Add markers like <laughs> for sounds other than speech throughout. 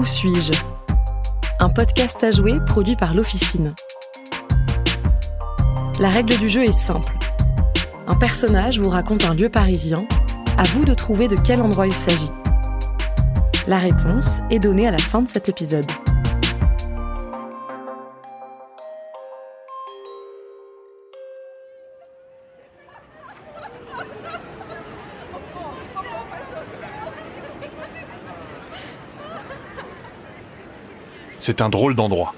Où suis-je? Un podcast à jouer produit par l'Officine. La règle du jeu est simple. Un personnage vous raconte un lieu parisien, à vous de trouver de quel endroit il s'agit. La réponse est donnée à la fin de cet épisode. C'est un drôle d'endroit.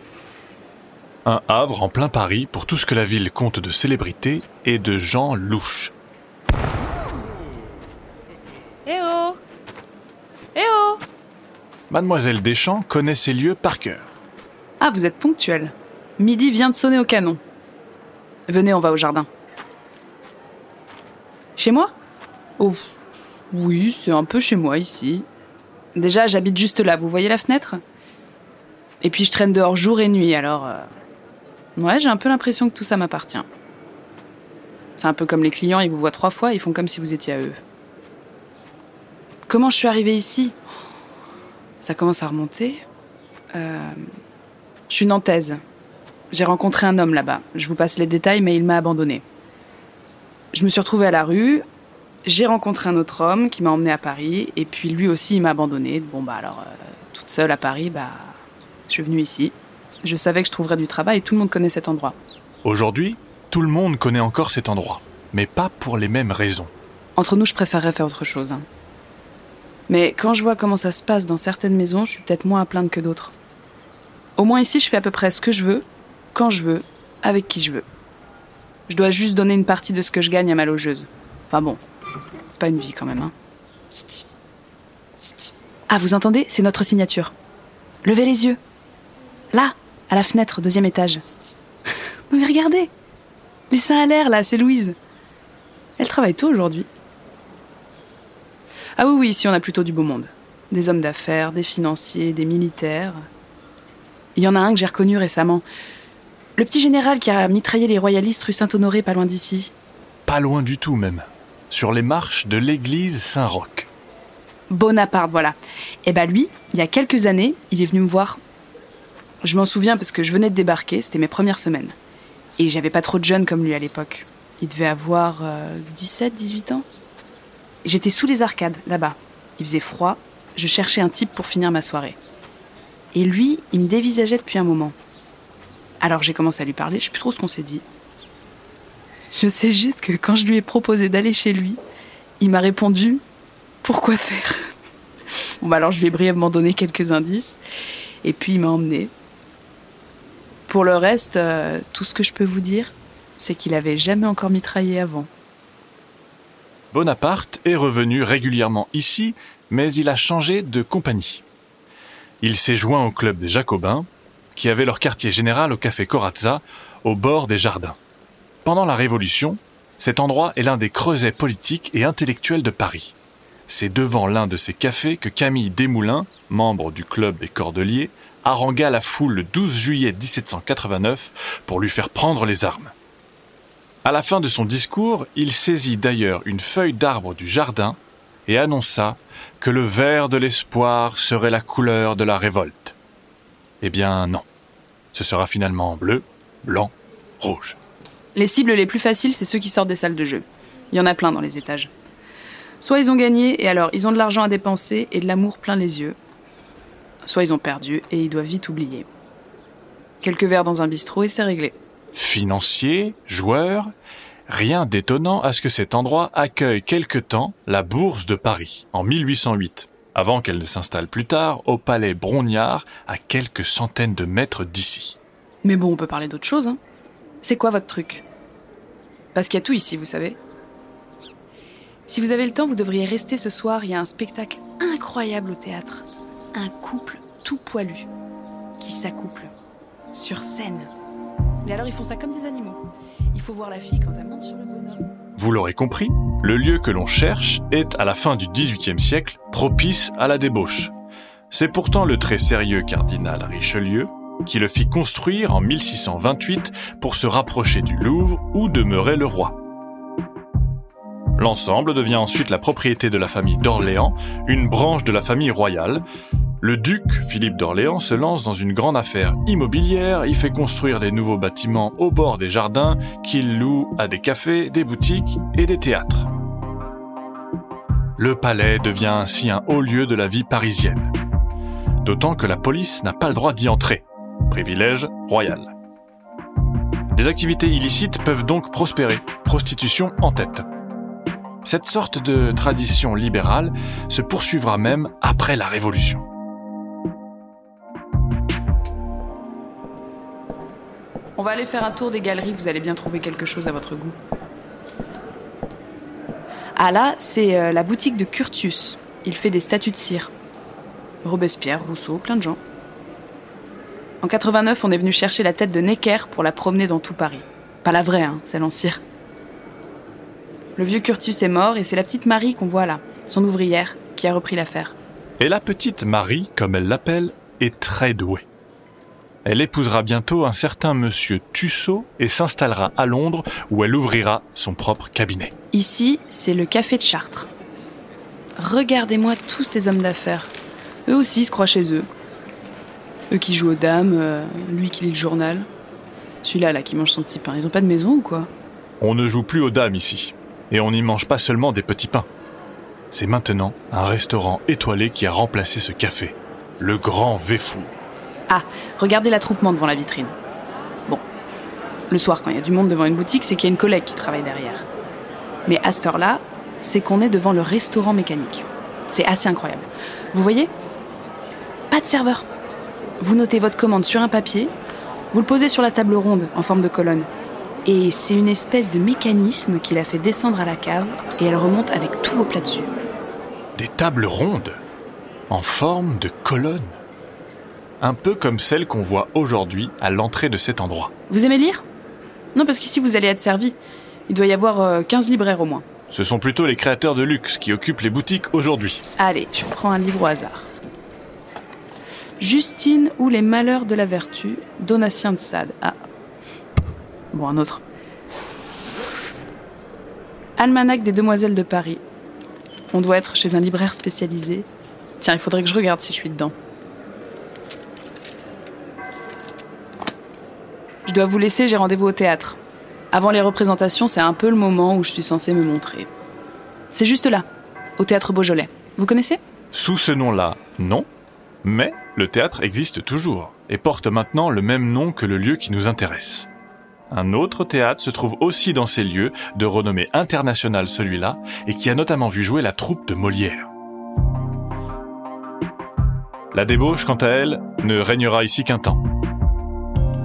Un havre en plein Paris pour tout ce que la ville compte de célébrités et de gens louches. Eh oh Eh oh Mademoiselle Deschamps connaît ces lieux par cœur. Ah, vous êtes ponctuel. Midi vient de sonner au canon. Venez, on va au jardin. Chez moi? Oh, oui, c'est un peu chez moi ici. Déjà, j'habite juste là, vous voyez la fenêtre? Et puis je traîne dehors jour et nuit, alors... euh, Ouais, j'ai un peu l'impression que tout ça m'appartient. C'est un peu comme les clients, ils vous voient trois fois, ils font comme si vous étiez à eux. Comment je suis arrivée ici? Ça commence à remonter. Euh, je suis nantaise. J'ai rencontré un homme là-bas. Je vous passe les détails, mais il m'a abandonnée. Je me suis retrouvée à la rue. J'ai rencontré un autre homme qui m'a emmenée à Paris. Et puis lui aussi, il m'a abandonnée. Bon, bah alors, euh, toute seule à Paris, bah, je suis venue ici. Je savais que je trouverais du travail et tout le monde connaît cet endroit. Aujourd'hui, tout le monde connaît encore cet endroit, mais pas pour les mêmes raisons. Entre nous, je préférerais faire autre chose. Mais quand je vois comment ça se passe dans certaines maisons, je suis peut-être moins à plaindre que d'autres. Au moins ici, je fais à peu près ce que je veux, quand je veux, avec qui je veux. Je dois juste donner une partie de ce que je gagne à ma logeuse. Enfin bon, c'est pas une vie quand même. Hein. Ah, vous entendez? C'est notre signature. Levez les yeux. Là, à la fenêtre, deuxième étage. <laughs> Non mais regardez Les seins à l'air, là, c'est Louise. Elle travaille tôt aujourd'hui. Ah oui, oui, ici on a plutôt du beau monde. Des hommes d'affaires, des financiers, des militaires. Il y en a un que j'ai reconnu récemment. Le petit général qui a mitraillé les royalistes rue Saint-Honoré, pas loin d'ici. Pas loin du tout même. Sur les marches de l'église Saint-Roch. Bonaparte, voilà. Et bah lui, il y a quelques années, il est venu me voir. Je m'en souviens parce que je venais de débarquer, c'était mes premières semaines. Et j'avais pas trop de jeunes comme lui à l'époque. Il devait avoir euh, 17, 18 ans. J'étais sous les arcades, là-bas. Il faisait froid, je cherchais un type pour finir ma soirée. Et lui, il me dévisageait depuis un moment. Alors j'ai commencé à lui parler, je sais plus trop ce qu'on s'est dit. Je sais juste que quand je lui ai proposé d'aller chez lui, il m'a répondu Pourquoi faire? Bon, bah alors je lui ai brièvement donné quelques indices, et puis il m'a emmené. Pour le reste, euh, tout ce que je peux vous dire, c'est qu'il avait jamais encore mitraillé avant. Bonaparte est revenu régulièrement ici, mais il a changé de compagnie. Il s'est joint au club des Jacobins, qui avait leur quartier général au café Corazza, au bord des jardins. Pendant la Révolution, cet endroit est l'un des creusets politiques et intellectuels de Paris. C'est devant l'un de ces cafés que Camille Desmoulins, membre du club des Cordeliers, harangua la foule le 12 juillet 1789 pour lui faire prendre les armes. À la fin de son discours, il saisit d'ailleurs une feuille d'arbre du jardin et annonça que le vert de l'espoir serait la couleur de la révolte. Eh bien non. Ce sera finalement bleu, blanc, rouge. Les cibles les plus faciles, c'est ceux qui sortent des salles de jeu. Il y en a plein dans les étages. Soit ils ont gagné et alors ils ont de l'argent à dépenser et de l'amour plein les yeux. Soit ils ont perdu et ils doivent vite oublier. Quelques verres dans un bistrot et c'est réglé. Financier, joueur, rien d'étonnant à ce que cet endroit accueille quelque temps la Bourse de Paris, en 1808, avant qu'elle ne s'installe plus tard au palais Brognard, à quelques centaines de mètres d'ici. Mais bon, on peut parler d'autre chose. Hein. C'est quoi votre truc? Parce qu'il y a tout ici, vous savez. Si vous avez le temps, vous devriez rester ce soir. Il y a un spectacle incroyable au théâtre. Un couple tout poilu qui s'accouple sur scène. Et alors ils font ça comme des animaux. Il faut voir la fille quand elle monte sur le bonhomme. Vous l'aurez compris, le lieu que l'on cherche est, à la fin du XVIIIe siècle, propice à la débauche. C'est pourtant le très sérieux cardinal Richelieu qui le fit construire en 1628 pour se rapprocher du Louvre où demeurait le roi. L'ensemble devient ensuite la propriété de la famille d'Orléans, une branche de la famille royale. Le duc Philippe d'Orléans se lance dans une grande affaire immobilière, il fait construire des nouveaux bâtiments au bord des jardins qu'il loue à des cafés, des boutiques et des théâtres. Le palais devient ainsi un haut lieu de la vie parisienne. D'autant que la police n'a pas le droit d'y entrer. Privilège royal. Les activités illicites peuvent donc prospérer, prostitution en tête. Cette sorte de tradition libérale se poursuivra même après la Révolution. On va aller faire un tour des galeries, vous allez bien trouver quelque chose à votre goût. Ah là, c'est euh, la boutique de Curtius. Il fait des statues de cire. Robespierre, Rousseau, plein de gens. En 89, on est venu chercher la tête de Necker pour la promener dans tout Paris. Pas la vraie, hein, celle en cire. Le vieux Curtius est mort et c'est la petite Marie qu'on voit là, son ouvrière, qui a repris l'affaire. Et la petite Marie, comme elle l'appelle, est très douée. Elle épousera bientôt un certain monsieur Tussaud et s'installera à Londres où elle ouvrira son propre cabinet. Ici, c'est le café de Chartres. Regardez-moi tous ces hommes d'affaires. Eux aussi se croient chez eux. Eux qui jouent aux dames, euh, lui qui lit le journal. Celui-là, là, qui mange son petit pain. Ils ont pas de maison ou quoi? On ne joue plus aux dames ici. Et on n'y mange pas seulement des petits pains. C'est maintenant un restaurant étoilé qui a remplacé ce café. Le Grand Véfour. Ah, regardez l'attroupement devant la vitrine. Bon. Le soir, quand il y a du monde devant une boutique, c'est qu'il y a une collègue qui travaille derrière. Mais à cette heure-là, c'est qu'on est devant le restaurant mécanique. C'est assez incroyable. Vous voyez? Pas de serveur. Vous notez votre commande sur un papier, vous le posez sur la table ronde en forme de colonne. Et c'est une espèce de mécanisme qui la fait descendre à la cave et elle remonte avec tous vos plats dessus. Des tables rondes En forme de colonne Un peu comme celles qu'on voit aujourd'hui à l'entrée de cet endroit. Vous aimez lire? Non, parce qu'ici vous allez être servi. Il doit y avoir euh, 15 libraires au moins. Ce sont plutôt les créateurs de luxe qui occupent les boutiques aujourd'hui. Allez, je prends un livre au hasard. Justine ou les malheurs de la vertu, Donatien de Sade. Ah. Bon, un autre. Almanach des demoiselles de Paris. On doit être chez un libraire spécialisé. Tiens, il faudrait que je regarde si je suis dedans. Je dois vous laisser, j'ai rendez-vous au théâtre. Avant les représentations, c'est un peu le moment où je suis censée me montrer. C'est juste là, au théâtre Beaujolais. Vous connaissez? Sous ce nom-là, non. Mais le théâtre existe toujours et porte maintenant le même nom que le lieu qui nous intéresse. Un autre théâtre se trouve aussi dans ces lieux, de renommée internationale celui-là, et qui a notamment vu jouer la troupe de Molière. La débauche, quant à elle, ne régnera ici qu'un temps.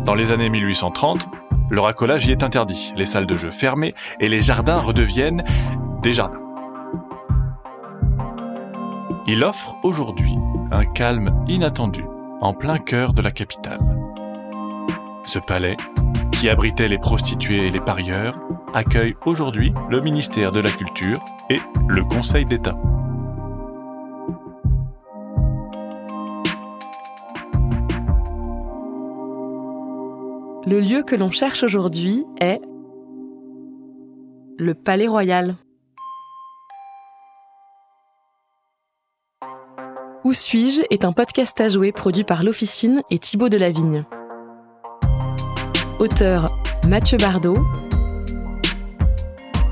Dans les années 1830, le racolage y est interdit, les salles de jeu fermées et les jardins redeviennent des jardins. Il offre aujourd'hui un calme inattendu en plein cœur de la capitale. Ce palais, qui abritait les prostituées et les parieurs, accueille aujourd'hui le ministère de la Culture et le Conseil d'État. Le lieu que l'on cherche aujourd'hui est le Palais Royal. Où suis-je est un podcast à jouer produit par l'Officine et Thibaut Delavigne. Auteur Mathieu Bardot.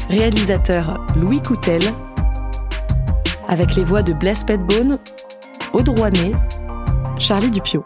Réalisateur Louis Coutel. Avec les voix de Blaise Petbone, Rouanet, Charlie Dupio.